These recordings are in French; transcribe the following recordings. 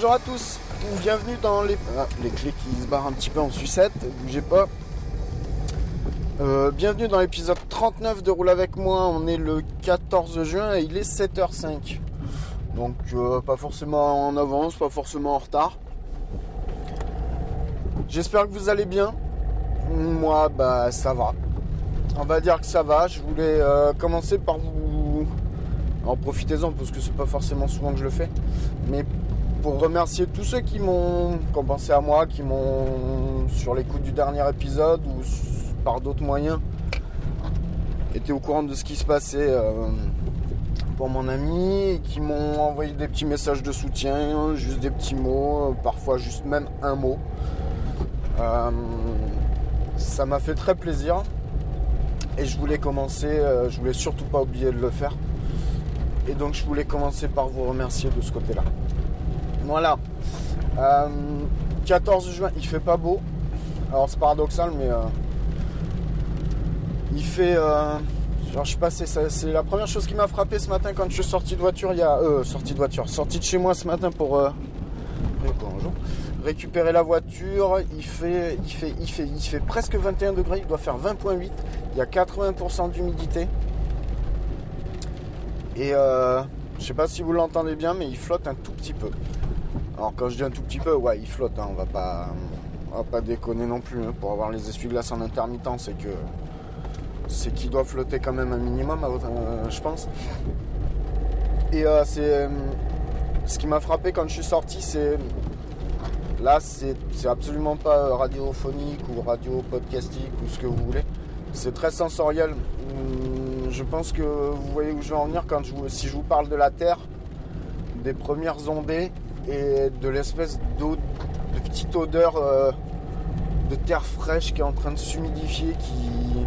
Bonjour à tous, bienvenue dans les... Ah, les clés qui se barrent un petit peu en sucette, bougez pas. Euh, bienvenue dans l'épisode 39 de Roule avec moi, on est le 14 juin et il est 7h05. Donc euh, pas forcément en avance, pas forcément en retard. J'espère que vous allez bien. Moi bah ça va. On va dire que ça va. Je voulais euh, commencer par vous... En profitez-en parce que c'est pas forcément souvent que je le fais. Mais pour remercier tous ceux qui m'ont qui ont pensé à moi, qui m'ont sur l'écoute du dernier épisode ou par d'autres moyens été au courant de ce qui se passait euh, pour mon ami, et qui m'ont envoyé des petits messages de soutien, juste des petits mots, parfois juste même un mot. Euh, ça m'a fait très plaisir et je voulais commencer, euh, je voulais surtout pas oublier de le faire. Et donc je voulais commencer par vous remercier de ce côté-là. Voilà. Euh, 14 juin, il fait pas beau. Alors c'est paradoxal, mais euh, il fait. euh, je suis C'est la première chose qui m'a frappé ce matin quand je suis sorti de voiture. Il y a. Euh, sorti de voiture. Sorti de chez moi ce matin pour. euh. Récupérer la voiture. Il fait, il, fait, il, fait, presque 21 degrés. Il doit faire 20,8. Il y a 80% d'humidité. Et euh, je sais pas si vous l'entendez bien, mais il flotte un tout petit peu. Alors quand je dis un tout petit peu, ouais, il flotte. hein, on va pas, on va pas déconner non plus. hein, pour avoir les essuie-glaces en intermittent, c'est que c'est qu'il doit flotter quand même un minimum, euh, je pense. Et euh, c'est euh, ce qui m'a frappé quand je suis sorti, c'est là, c'est absolument pas radiophonique ou radio podcastique ou ce que vous voulez. C'est très sensoriel. Hum, Je pense que vous voyez où je vais en venir quand je si je vous parle de la Terre, des premières ondées et de l'espèce d'eau, de petite odeur euh, de terre fraîche qui est en train de s'humidifier, qui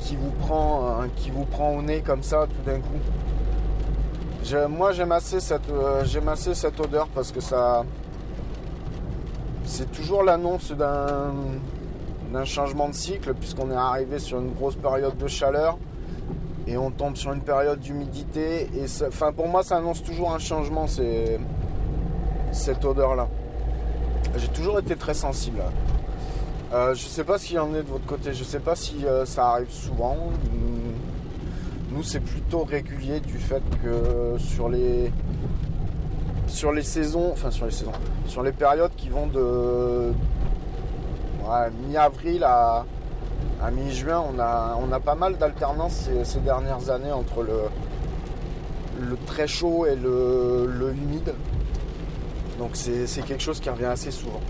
qui vous prend, euh, qui vous prend au nez comme ça tout d'un coup. Moi j'aime assez cette, euh, assez cette odeur parce que ça, c'est toujours l'annonce d'un changement de cycle puisqu'on est arrivé sur une grosse période de chaleur et on tombe sur une période d'humidité et ça- pour moi ça annonce toujours un changement c'est cette odeur là j'ai toujours été très sensible euh, je sais pas ce qu'il en est de votre côté. Je sais pas si euh, ça arrive souvent. Nous c'est plutôt régulier du fait que sur les sur les saisons enfin sur les saisons sur les périodes qui vont de mi-avril à, à mi-juin, on a, on a pas mal d'alternance ces, dernières années entre le, très chaud et le, humide. Donc c'est quelque chose qui revient assez souvent.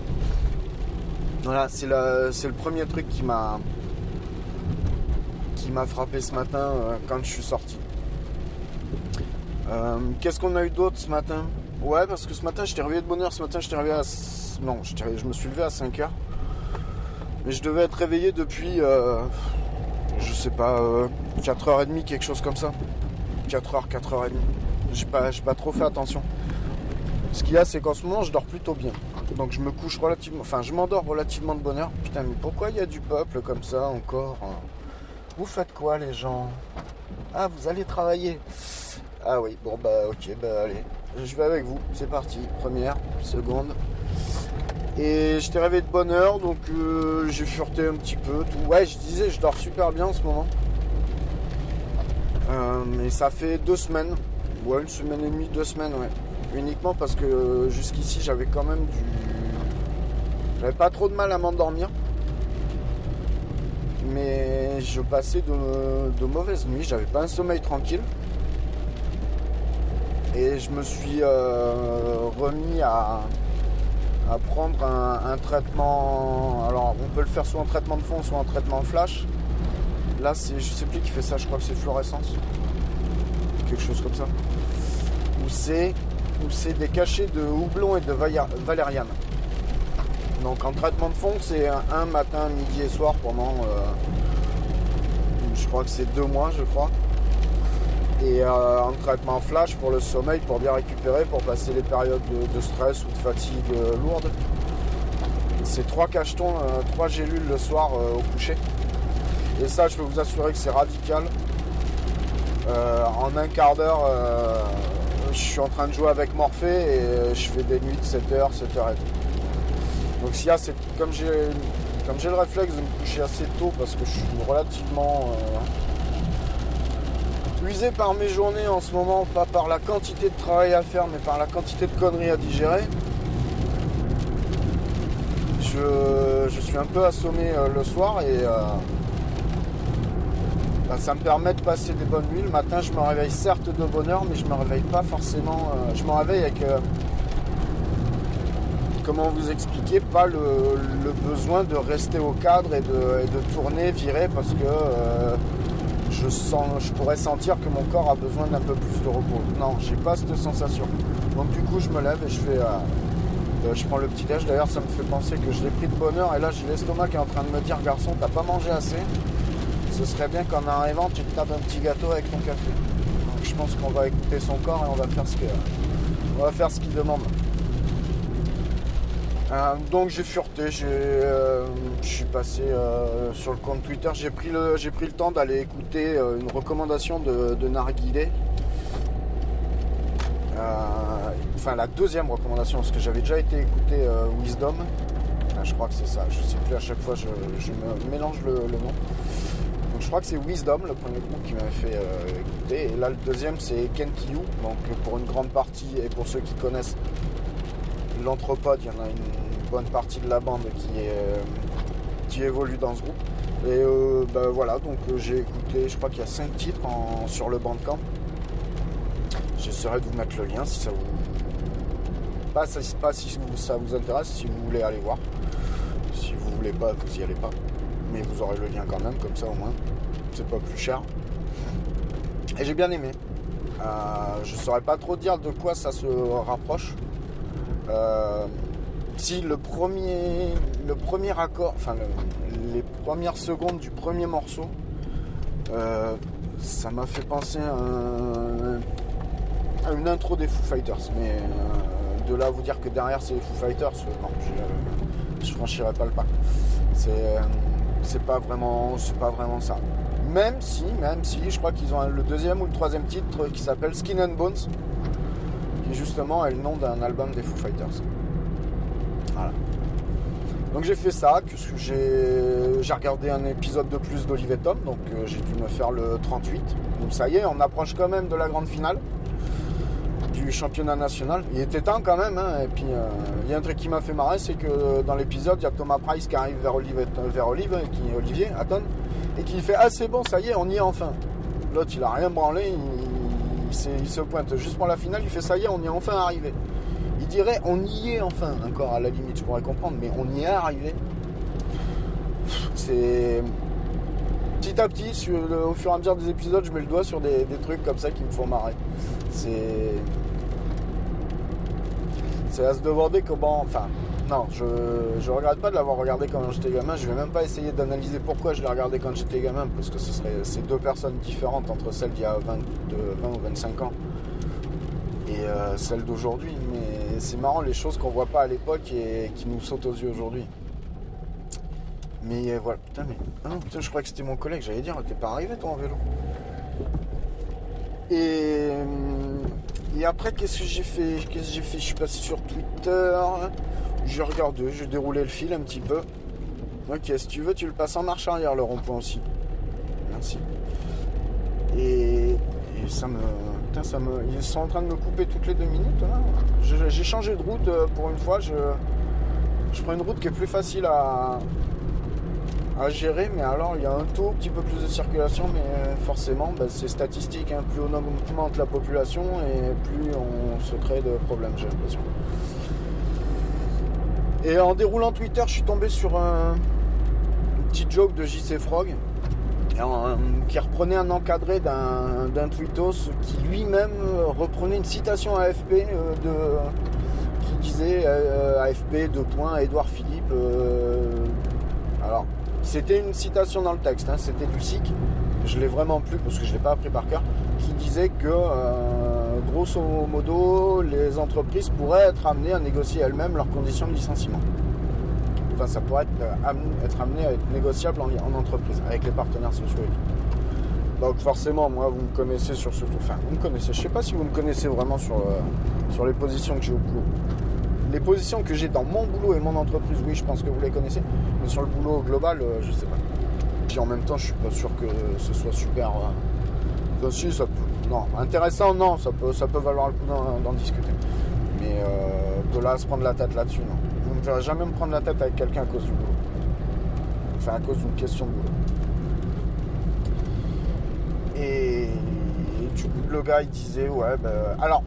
Voilà, c'est le premier truc qui m'a qui m'a frappé ce matin euh, quand je suis sorti. Euh, Qu'est-ce qu'on a eu d'autre ce matin? Ouais, parce que ce matin, j'étais réveillé de bonne heure. Ce matin, j'étais réveillé à... Non, je me suis levé à 5 heures. Mais je devais être réveillé depuis, euh, je sais pas, 4h30, quelque chose comme ça. 4h, 4h30. J'ai pas, pas trop fait attention. Ce qu'il y a, c'est qu'en ce moment, je dors plutôt bien. Donc je me couche relativement, enfin je m'endors relativement de bonne heure. Putain, mais pourquoi il y a du peuple comme ça encore hein? Vous faites quoi les gens? Ah, vous allez travailler Ah oui, bon bah ok, bah allez. Je vais avec vous, c'est parti. Première, seconde. Et je t'ai rêvé de bonne heure, donc euh, j'ai fureté un petit peu. Tout. Ouais, je disais, je dors super bien en ce moment. Euh, mais ça fait deux semaines. Ouais, une semaine et demie, deux semaines, ouais. Uniquement parce que jusqu'ici, j'avais quand même du. J'avais pas trop de mal à m'endormir. Mais je passais de, mauvaises nuits, j'avais pas un sommeil tranquille. Et je me suis euh, remis à, à prendre un, traitement. Alors, on peut le faire soit en traitement de fond, soit en traitement flash. Là, c'est, je sais plus qui fait ça, je crois que c'est fluorescence. Quelque chose comme ça. Ou c'est, c'est des cachets de houblon et de valériane. Donc en traitement de fond, c'est un, matin, midi et soir pendant, euh, je crois que c'est deux mois, je crois. Et euh, en traitement flash pour le sommeil, pour bien récupérer, pour passer les périodes de, stress ou de fatigue euh, lourde. C'est trois cachetons, trois gélules le soir au coucher. Et ça, je peux vous assurer que c'est radical. en un quart d'heure, je suis en train de jouer avec Morphée et je fais des nuits de 7h, 7h30. Donc s'il y a comme j'ai comme j'ai le réflexe de me coucher assez tôt parce que je suis relativement euh, usé par mes journées en ce moment, pas par la quantité de travail à faire, mais par la quantité de conneries à digérer. Je, suis un peu assommé euh, le soir et euh, bah, ça me permet de passer des bonnes nuits. Le matin, je me réveille certes de bonne heure, mais je me réveille pas forcément. je me réveille avec comment vous expliquer, pas le, besoin de rester au cadre et de, tourner, virer, parce que euh, je, pourrais sentir que mon corps a besoin d'un peu plus de repos. Non, j'ai pas cette sensation. Donc du coup, je me lève et je fais, euh, euh, je prends le petit déj. D'ailleurs, ça me fait penser que je l'ai pris de bonne heure et là, j'ai l'estomac qui est en train de me dire, garçon, t'as pas mangé assez. Ce serait bien qu'en arrivant, tu te tapes un petit gâteau avec ton café. Donc, je pense qu'on va écouter son corps et on va faire ce on va faire ce qu'il demande. Euh, donc j'ai fureté, euh, je suis passé euh, sur le compte Twitter, j'ai pris, le, pris le temps d'aller écouter une recommandation de, de Narguilé. enfin la deuxième recommandation, parce que j'avais déjà été écouter Wisdom. je crois que c'est ça, je sais plus à chaque fois je, me mélange le, nom. Donc je crois que c'est Wisdom, le premier groupe qui m'avait fait écouter. Et là le deuxième c'est Kenkiyu, donc pour une grande partie et pour ceux qui connaissent l'anthropode, il y en a une bonne partie de la bande qui, euh, qui évolue dans ce groupe. Et euh, ben voilà, donc euh, j'ai écouté, je crois qu'il y a 5 titres sur le bandcamp. J'essaierai de vous mettre le lien si ça vous. Pas, si ça vous intéresse, si vous voulez aller voir. Si vous voulez pas, vous y allez pas. Mais vous aurez le lien quand même, comme ça au moins. C'est pas plus cher. Et j'ai bien aimé. je saurais pas trop dire de quoi ça se rapproche. Euh, si le premier, accord, enfin les premières secondes du premier morceau, euh, ça m'a fait penser à, une intro des Foo Fighters. Mais euh, de là à vous dire que derrière c'est les Foo Fighters, non, je, je, franchirai pas le pas. C'est pas vraiment, c'est pas vraiment ça. Même si, même si, je crois qu'ils ont le deuxième ou le troisième titre qui s'appelle Skin and Bones justement est le nom d'un album des Foo Fighters. Voilà. Donc j'ai fait ça, j'ai regardé un épisode de plus d'Olivier Tom, donc euh, j'ai dû me faire le 38. Donc ça y est, on approche quand même de la grande finale du championnat national. Il était temps quand même, hein. et puis euh, il y a un truc qui m'a fait marrer, c'est que dans l'épisode, il y a Thomas Price qui arrive vers Olivier, vers Olive, qui, Olivier, Aton, et qui fait Ah c'est bon, ça y est, on y est enfin. L'autre il a rien branlé, il, se pointe juste pour la finale, il fait ça y est, on y est enfin arrivé. Il dirait on y est enfin, encore à la limite, je pourrais comprendre, mais on y est arrivé. C'est. Petit à petit, au fur et à mesure des épisodes, je mets le doigt sur des, trucs comme ça qui me font marrer. C'est. C'est à se demander comment. Enfin, Non, je, je regrette pas de l'avoir regardé quand j'étais gamin. Je vais même pas essayer d'analyser pourquoi je l'ai regardé quand j'étais gamin, parce que ce serait c'est deux personnes différentes entre celles d'il y a 20, de 20 ou 25 ans et euh, celles d'aujourd'hui. Mais c'est marrant les choses qu'on voit pas à l'époque et qui nous sautent aux yeux aujourd'hui. Mais euh, voilà, putain, mais. Non, putain, je crois que c'était mon collègue, j'allais dire, t'es pas arrivé toi en vélo. Et. hum, Et après, qu'est-ce que j'ai fait? Qu'est-ce que j'ai fait? Je suis passé sur Twitter. J'ai regardé, j'ai déroulé le fil un petit peu. Ok, si tu veux, tu le passes en marche arrière, le rond-point aussi. Merci. Et, et ça me. Putain, ça me. Ils sont en train de me couper toutes les deux minutes. Je- J'ai changé de route euh, pour une fois. Je, je prends une route qui est plus facile à, à gérer, mais alors il y a un taux, un petit peu plus de circulation, mais euh, forcément, bah, c'est statistique. hein. Plus on augmente la population et plus on se crée de problèmes, j'ai l'impression. Et en déroulant Twitter, je suis tombé sur un, une petite joke de JC Frog euh, qui reprenait un encadré d'un tweetos qui lui-même euh, reprenait une citation AFP euh, de, qui disait AFP de points Édouard Philippe. alors, c'était une citation dans le texte, hein, c'était du SIC. Je l'ai vraiment plus parce que je ne l'ai pas appris par cœur. Qui disait que, grosso modo, les entreprises pourraient être amenées à négocier elles-mêmes leurs conditions de licenciement. Enfin, ça pourrait être, euh, amené, à être négociable en, en entreprise avec les partenaires sociaux et tout. Donc forcément, moi, vous me connaissez sur ce... Enfin, vous me connaissez. Je sais pas si vous me connaissez vraiment sur, euh, sur les positions que j'ai au boulot. Les positions que j'ai dans mon boulot et mon entreprise, oui, je pense que vous les connaissez. Mais sur le boulot global, euh, je sais pas. Puis en même temps, je suis pas sûr que ce soit super... euh, si, ça peut... Non, intéressant, non, ça peut, ça peut valoir le coup d'en discuter. Mais euh, de là à se prendre la tête là-dessus, non. Vous ne verrez jamais me prendre la tête avec quelqu'un à cause du boulot. Enfin, à cause d'une question de boulot. Et, le gars, il disait, ouais, ben... Alors,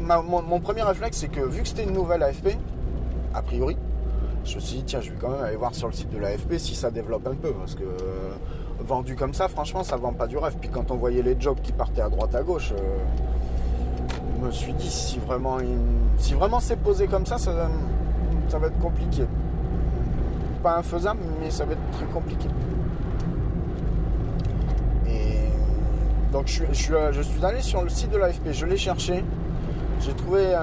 mon, premier réflexe, c'est que vu que c'était une nouvelle AFP, a priori, je me suis dit, tiens, je vais quand même aller voir sur le site de l'AFP si ça développe un peu. Parce que vendu comme ça, franchement, ça vend pas du rêve. Puis quand on voyait les jobs qui partaient à droite à gauche, euh, je me suis dit, si vraiment, si vraiment c'est posé comme ça, ça, va être compliqué. Pas infaisable, mais ça va être très compliqué. Et donc je suis, allé sur le site de l'AFP, je l'ai cherché. J'ai trouvé,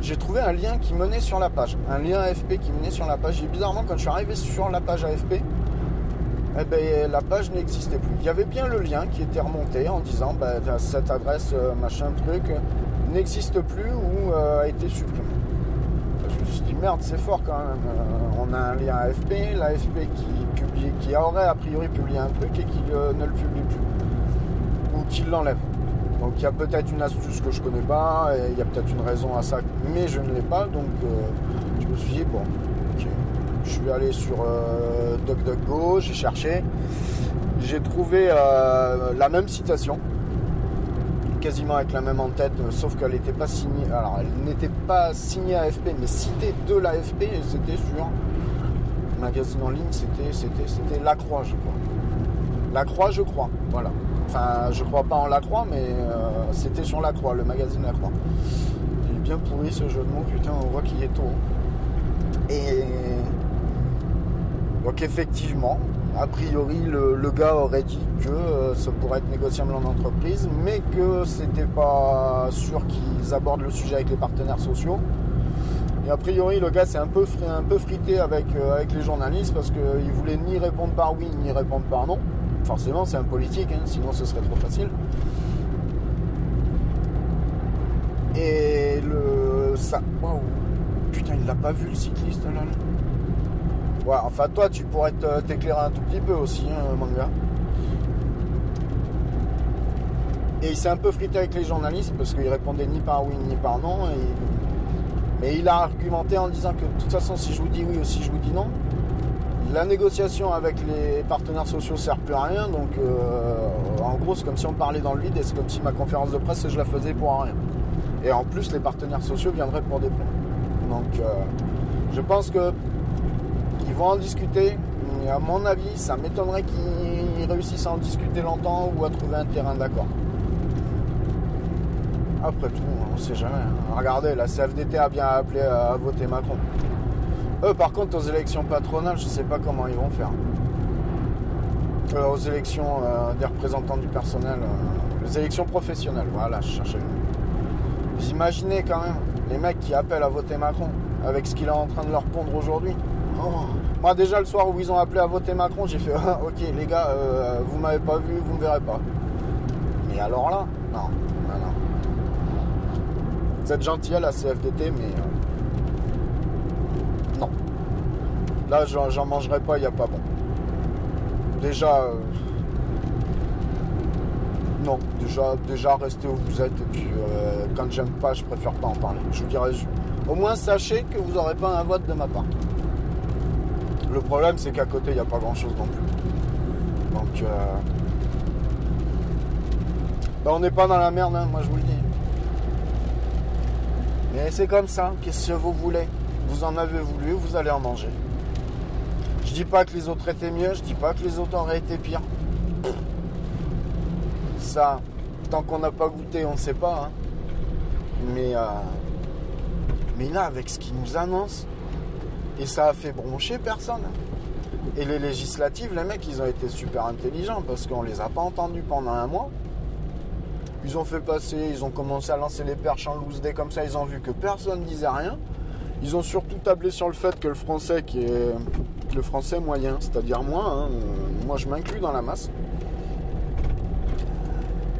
j'ai trouvé un lien qui menait sur la page. Un lien AFP qui menait sur la page. Et bizarrement, quand je suis arrivé sur la page AFP, eh ben, la page n'existait plus. Il y avait bien le lien qui était remonté en disant bah, cette adresse, euh, machin truc, euh, n'existe plus ou euh, a été supprimée. Je me suis dit merde, c'est fort quand même. On a un lien AFP, l'AFP qui, publie, qui aurait a priori publié un truc et qui ne le publie plus. Ou qui l'enlève. Donc il y a peut-être une astuce que je connais pas, et il y a peut-être une raison à ça, mais je ne l'ai pas. Donc je me suis dit, bon. Je suis allé sur euh, DuckDuckGo, j'ai cherché. J'ai trouvé euh, la même citation, quasiment avec la même en tête, euh, sauf qu'elle n'était pas signée. Alors elle n'était pas signée AFP, mais citée de l'AFP, et c'était sur magazine en ligne, c'était, c'était, c'était La Croix, je crois. La Croix, je crois, voilà. Enfin, je crois pas en La Croix, mais euh, c'était sur La Croix, le magazine La Croix. Il est bien pourri ce jeu de mots, putain, on voit qu'il est tôt. Et donc effectivement, a priori, le, gars aurait dit que euh, ça pourrait être négociable en entreprise, mais que c'était pas sûr qu'ils abordent le sujet avec les partenaires sociaux. Et a priori, le gars s'est un peu, frité avec, euh, avec les journalistes parce qu'il voulait ni répondre par oui, ni répondre par non. Forcément, c'est un politique, hein, sinon ce serait trop facile. Et le. Ça. Waouh Putain, il l'a pas vu le cycliste là. là. Enfin, toi, tu pourrais t'éclairer un tout petit peu aussi, hein, manga. Et il s'est un peu frité avec les journalistes parce qu'il répondait ni par oui ni par non. Mais il a argumenté en disant que de toute façon, si je vous dis oui ou si je vous dis non, la négociation avec les partenaires sociaux sert plus à rien. Donc, euh, en gros, c'est comme si on parlait dans le vide et c'est comme si ma conférence de presse, je la faisais pour rien. Et en plus, les partenaires sociaux viendraient pour des primes. Donc, euh, je pense que vont en discuter. Et à mon avis, ça m'étonnerait qu'ils réussissent à en discuter longtemps ou à trouver un terrain d'accord. Après tout, on sait jamais. hein. Regardez, la CFDT a bien appelé à voter Macron. Eux, par contre, aux élections patronales, je sais pas comment ils vont faire. Euh, aux élections euh, des représentants du personnel, euh, les élections professionnelles, voilà, je cherchais. Vous imaginez quand même les mecs qui appellent à voter Macron avec ce qu'il est en train de leur pondre aujourd'hui. Moi déjà le soir où ils ont appelé à voter Macron, j'ai fait ok les gars, euh, vous m'avez pas vu, vous me verrez pas. Mais alors là, non, non, non. Vous êtes gentil à la CFDT, mais euh, non. Là j'en mangerai pas, il n'y a pas bon. Déjà, euh, non, déjà, déjà restez où vous êtes et puis quand j'aime pas, je préfère pas en parler. Je vous dirais, au moins sachez que vous n'aurez pas un vote de ma part. Le problème, c'est qu'à côté, il n'y a pas grand-chose non plus. Donc, euh, ben, on n'est pas dans la merde, hein, moi je vous le dis. Mais c'est comme ça, qu'est-ce que vous voulez? Vous en avez voulu, vous allez en manger. Je dis pas que les autres étaient mieux, je dis pas que les autres auraient été pires. Ça, tant qu'on n'a pas goûté, on ne sait pas. hein. Mais, euh, mais là, avec ce qu'ils nous annoncent, et ça a fait broncher personne. Et les législatives, les mecs, ils ont été super intelligents parce qu'on les a pas entendus pendant un mois. Ils ont fait passer, ils ont commencé à lancer les perches en loose day comme ça, ils ont vu que personne disait rien. Ils ont surtout tablé sur le fait que le français qui est le français moyen, c'est-à-dire moi, hein, moi je m'inclus dans la masse,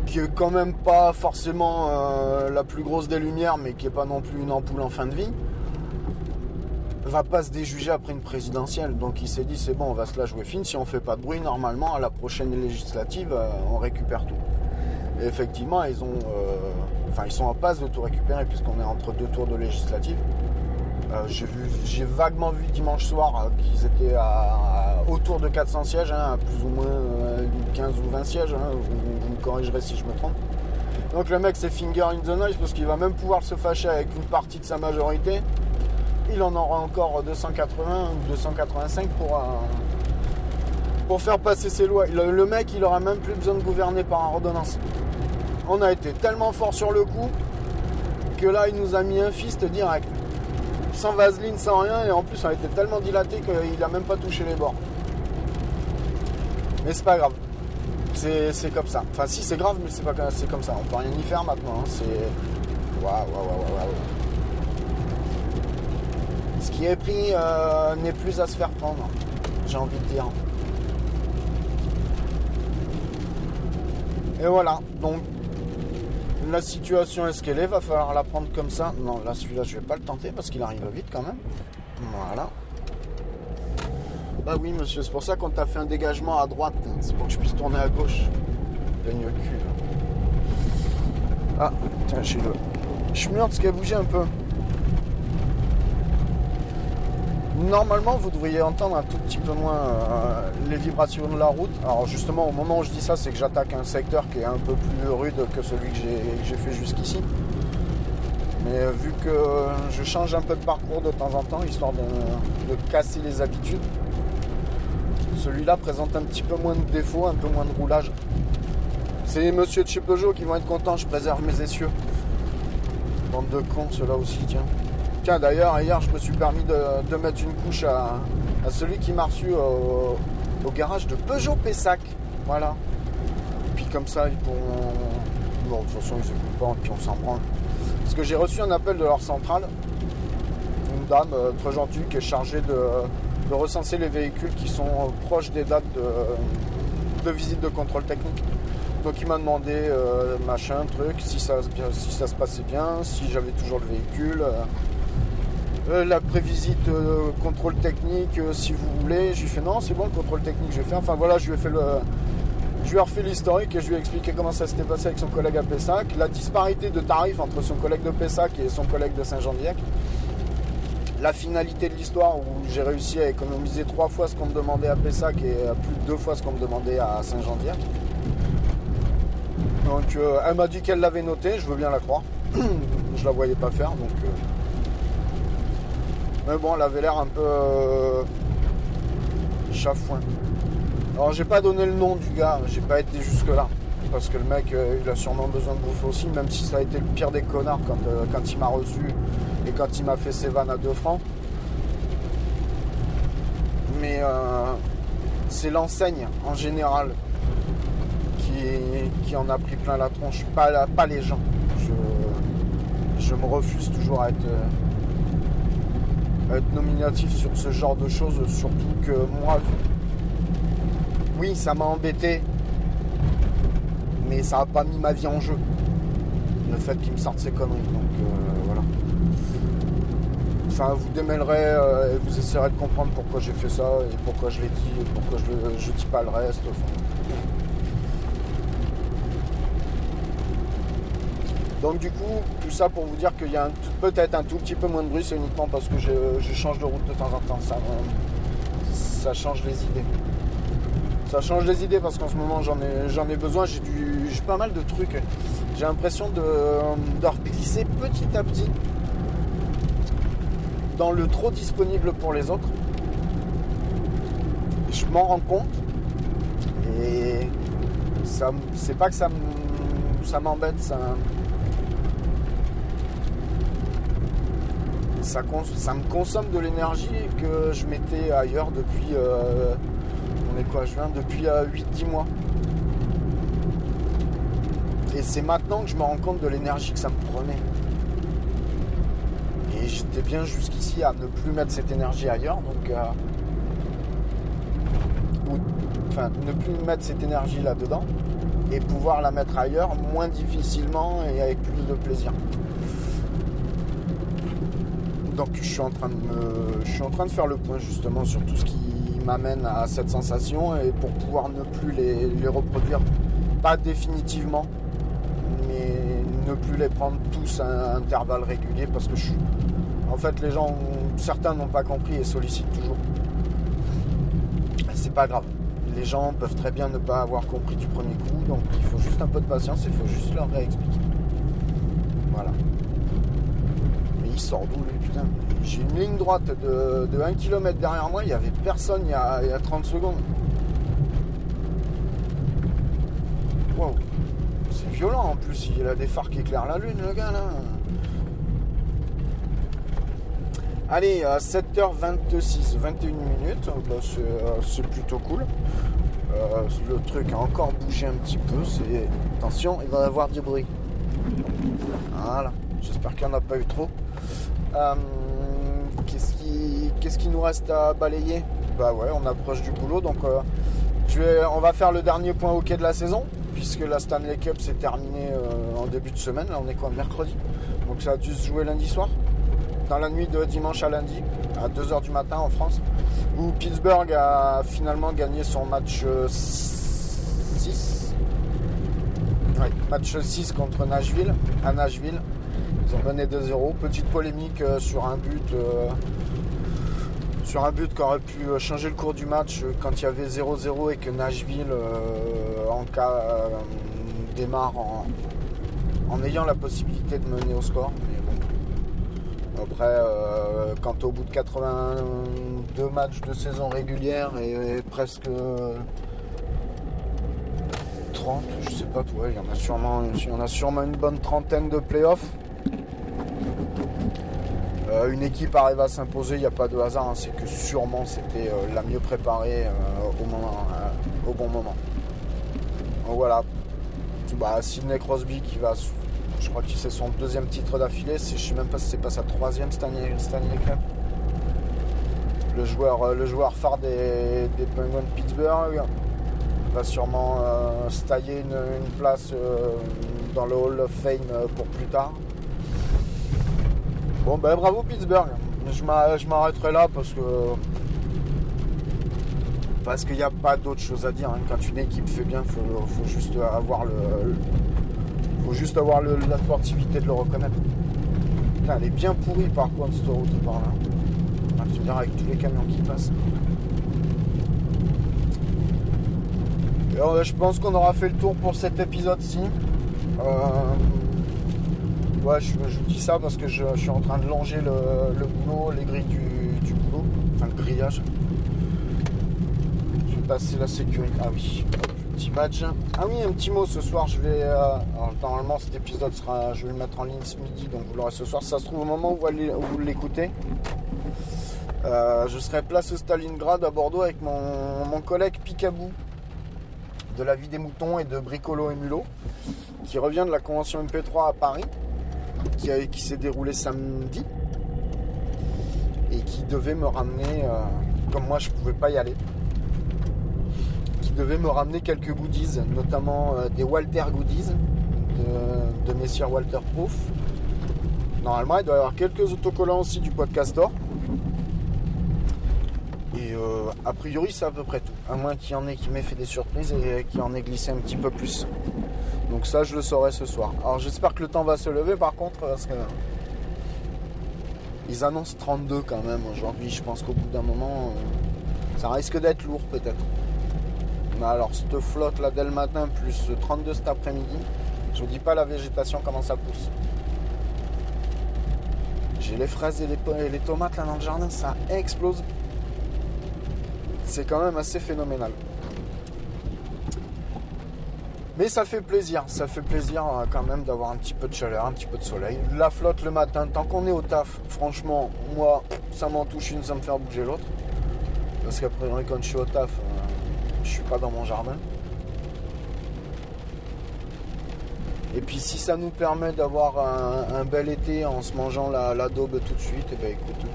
qui est quand même pas forcément euh, la plus grosse des lumières, mais qui est pas non plus une ampoule en fin de vie, va pas se déjuger après une présidentielle. Donc il s'est dit c'est bon, on va se la jouer fine. Si on fait pas de bruit, normalement à la prochaine législative, euh, on récupère tout. Et effectivement, ils ont, euh, ils sont en passe de tout récupérer puisqu'on est entre deux tours de législative. Euh, j'ai vaguement vu dimanche soir qu'ils étaient autour de 400 sièges, hein, à plus ou moins euh, 15 ou 20 sièges. hein, vous, vous me corrigerez si je me trompe. Donc le mec c'est finger in the noise parce qu'il va même pouvoir se fâcher avec une partie de sa majorité. Il en aura encore 280 ou 285 pour, euh, pour faire passer ses lois. Le, mec il aura même plus besoin de gouverner par ordonnance. On a été tellement fort sur le coup que là il nous a mis un fist direct sans vaseline, sans rien, et en plus on a été tellement dilaté qu'il a même pas touché les bords. Mais c'est pas grave. C'est comme ça. Enfin si c'est grave, mais c'est comme ça. On peut rien y faire maintenant. hein. C'est. Waouh, waouh, waouh, waouh, waouh. Ce qui est pris euh, n'est plus à se faire prendre, j'ai envie de dire. Et voilà, donc la situation est ce qu'elle est, va falloir la prendre comme ça. Non, là celui-là je vais pas le tenter parce qu'il arrive vite quand même. Voilà. Bah oui monsieur, c'est pour ça qu'on t'a fait un dégagement à droite. C'est pour que je puisse tourner à gauche. Gagne le cul. Ah, tiens, j'ai le. Schmurtz qui a bougé un peu. Normalement, vous devriez entendre un tout petit peu moins euh, les vibrations de la route. Alors justement, au moment où je dis ça, c'est que j'attaque un secteur qui est un peu plus rude que celui que j'ai fait jusqu'ici. Mais euh, vu que je change un peu de parcours de temps en temps, histoire de, casser les habitudes, celui-là présente un petit peu moins de défauts, un peu moins de roulage. C'est monsieur de chez Peugeot qui vont être contents, je préserve mes essieux. Bande de cons, ceux-là aussi, tiens. D'ailleurs, hier, je me suis permis de, mettre une couche à, celui qui m'a reçu au, garage de Peugeot Pessac. Voilà. Et puis comme ça, ils pourront... Bon, de toute façon, ils écoutent pas, puis on s'en branle. Parce que j'ai reçu un appel de leur centrale. Une dame euh, très gentille qui est chargée de, recenser les véhicules qui sont euh, proches des dates de, visite de contrôle technique. Donc il m'a demandé euh, machin, truc, si ça, se passait bien, si j'avais toujours le véhicule. Euh, la prévisite euh, contrôle technique, euh, si vous voulez. Je lui ai fait non, c'est bon, le contrôle technique, j'ai fait. Enfin voilà, je lui ai fait le. Je lui ai refait l'historique et je lui ai expliqué comment ça s'était passé avec son collègue à Pessac, la disparité de tarifs entre son collègue de Pessac et son collègue de Saint-Jean-d'Iec, la finalité de l'histoire où j'ai réussi à économiser trois fois ce qu'on me demandait à Pessac et plus de deux fois ce qu'on me demandait à Saint-Jean-d'Iec. Donc elle m'a dit qu'elle l'avait noté, je veux bien la croire. je la voyais pas faire donc. Mais bon, elle avait l'air un peu euh, chafouin. Alors j'ai pas donné le nom du gars, j'ai pas été jusque là. Parce que le mec, euh, il a sûrement besoin de bouffer aussi, même si ça a été le pire des connards quand, euh, il m'a reçu et quand il m'a fait ses vannes à 2 francs. mais c'est l'enseigne en général qui, en a pris plein la tronche, pas, les gens. Je, me refuse toujours à être, être nominatif sur ce genre de choses, surtout que moi, oui, ça m'a embêté, mais ça n'a pas mis ma vie en jeu. Le fait qu'il me sorte ces conneries. Donc euh, voilà. Enfin, vous démêlerez euh, et vous essayerez de comprendre pourquoi j'ai fait ça et pourquoi je l'ai dit et pourquoi je ne dis pas le reste. Donc du coup, tout ça pour vous dire qu'il y a peut-être un tout petit peu moins de bruit, c'est uniquement parce que je, change de route de temps en temps. Ça, me- ça change les idées. Ça change les idées parce qu'en ce moment j'en ai, besoin, j'ai, pas mal de trucs. J'ai l'impression de, de reglisser petit à petit dans le trop disponible pour les autres. Je m'en rends compte et c'est pas que ça, ça m'embête, ça, ça, me consomme de l'énergie que je mettais ailleurs depuis, euh, on est quoi, depuis 8-10 mois. Et c'est maintenant que je me rends compte de l'énergie que ça me prenait. Et j'étais bien jusqu'ici à ne plus mettre cette énergie ailleurs, donc euh, ou- enfin ne plus mettre cette énergie là-dedans et pouvoir la mettre ailleurs moins difficilement et avec plus de plaisir. Donc je suis en train de faire le point justement sur tout ce qui m'amène à cette sensation et pour pouvoir ne plus les, les reproduire, pas définitivement, mais ne plus les prendre tous à intervalles réguliers parce que je suis, en fait les gens, certains n'ont pas compris et sollicitent toujours. C'est pas grave. Les gens peuvent très bien ne pas avoir compris du premier coup, donc il faut juste un peu de patience, il faut juste leur réexpliquer. Voilà. Mais il J'ai une ligne droite de, de 1 km derrière moi, il n'y avait personne il y, a, il y a 30 secondes. Wow. C'est violent en plus, il a des phares qui éclairent la lune le gars là. Allez, à 7h26, 21 minutes, bah, c'est, euh, c'est plutôt cool. Euh, le truc a encore bougé un petit peu, c'est... Attention, il va y avoir du bruit. Voilà, j'espère qu'il n'y en a pas eu trop. Euh, qu'est-ce, qui, qu'est-ce qui nous reste à balayer? Bah ouais, on approche du boulot, donc euh, on va faire le dernier point hockey de la saison, puisque la Stanley Cup s'est terminée euh, en début de semaine, là on est quoi, mercredi? Donc ça a dû se jouer lundi soir, dans la nuit de dimanche à lundi, à 2h du matin en France, où Pittsburgh a finalement gagné son match euh, 6. Ouais, match 6 contre Nashville, à Nashville. Ils ont mené 2-0. Petite polémique euh, sur un but. euh, sur un but qui aurait pu euh, changer le cours du match quand il y avait 0-0 et que Nashville, en cas, démarre en, ayant la possibilité de mener au score. Mais bon. Après, quand au bout de 82 matchs de saison régulière et, presque euh, 30, je sais pas, ouais, il y en a sûrement, il y en a sûrement une bonne trentaine de playoffs. Euh, une équipe arrive à s'imposer, il n'y a pas de hasard, hein, c'est que sûrement c'était euh, la mieux préparée euh, au, bon moment. Donc voilà. Bah, Sidney Crosby qui va, je crois que c'est son deuxième titre d'affilée, je sais même pas si c'est pas sa troisième Stanley, Stanley. Le joueur, le joueur phare des, Penguins de Pittsburgh va sûrement se tailler une, une place dans le Hall of Fame pour plus tard. Bon ben bravo Pittsburgh. Je m'a- je m'arrêterai là parce que parce qu'il n'y a pas d'autre chose à dire. hein. Quand une équipe fait bien, faut, faut juste avoir le, faut juste avoir la sportivité de le reconnaître. Elle est bien pourrie par contre cette route par là. Ah, tu me avec tous les camions qui passent. Euh, je pense qu'on aura fait le tour pour cet épisode-ci. Euh, Je, vous dis ça parce que je, suis en train de longer le, boulot, les grilles du, boulot, enfin le grillage. Je vais passer la sécurité. Ah oui, petit badge. Ah oui, un petit mot ce soir. Je vais. euh, alors, normalement, cet épisode sera. Je vais le mettre en ligne ce midi, donc vous l'aurez ce soir. Ça se trouve au moment où vous, allez- où vous l'écoutez. Euh, je serai place au Stalingrad à Bordeaux avec mon, mon collègue Picabou de la vie des moutons et de Bricolo et Mulot qui revient de la convention MP3 à Paris qui, s'est déroulée samedi et qui devait me ramener, euh, comme moi je pouvais pas y aller, qui devait me ramener quelques goodies, notamment euh, des Walter goodies de, de messieurs Walterproof. Normalement, il doit y avoir quelques autocollants aussi du Podcastor. Et euh, a priori, c'est à peu près tout. À moins qu'il y en ait qui m'ait fait des surprises et qui en ait glissé un petit peu plus. Donc ça, je le saurai ce soir. Alors j'espère que le temps va se lever par contre, parce que ils annoncent 32 quand même aujourd'hui. Je pense qu'au bout d'un moment, euh, ça risque d'être lourd peut-être. Mais alors cette flotte là dès le matin plus 32 cet après-midi, je vous dis pas la végétation comment ça pousse. J'ai les fraises et les, po- et les tomates là dans le jardin, ça explose. C'est quand même assez phénoménal. Mais ça fait plaisir, ça fait plaisir euh, quand même d'avoir un petit peu de chaleur, un petit peu de soleil. La flotte le matin, tant qu'on est au taf, franchement, moi, ça m'en touche une, ça me fait bouger l'autre. Parce qu'après, quand je suis au taf, euh, je suis pas dans mon jardin. Et puis si ça nous permet d'avoir un, bel été en se mangeant la, daube tout de suite, et ben écoute,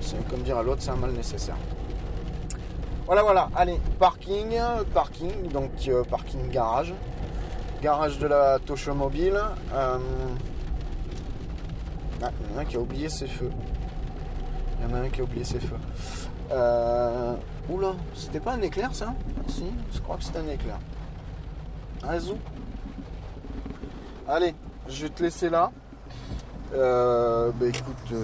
c'est comme dire à l'autre, c'est un mal nécessaire. Voilà, voilà, allez, parking, parking, donc euh, parking garage, garage de la Toche Mobile. Euh, Ah, il y en a un qui a oublié ses feux. Il y en a un qui a oublié ses feux. Euh... Oula, c'était pas un éclair ça? Si, je crois que c'était un éclair. Un. Allez, je vais te laisser là. Bah écoute,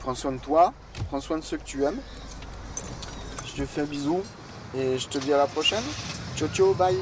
prends soin de toi, prends soin de ceux que tu aimes. Je fais un bisou et je te dis à la prochaine. Ciao ciao, bye.